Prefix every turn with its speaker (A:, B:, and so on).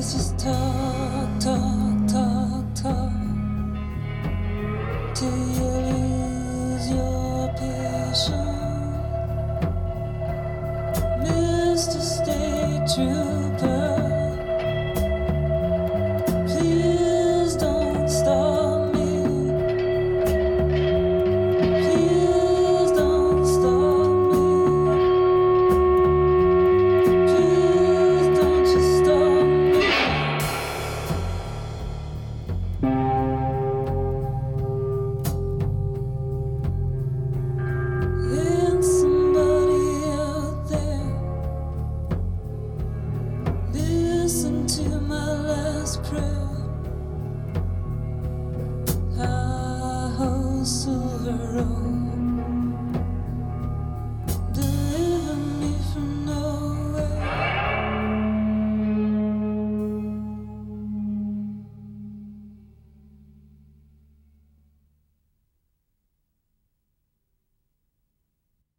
A: is talk, talk, talk, talk. Do you lose your passion? Mr. Stay true. listen to my last prayer. Silver road.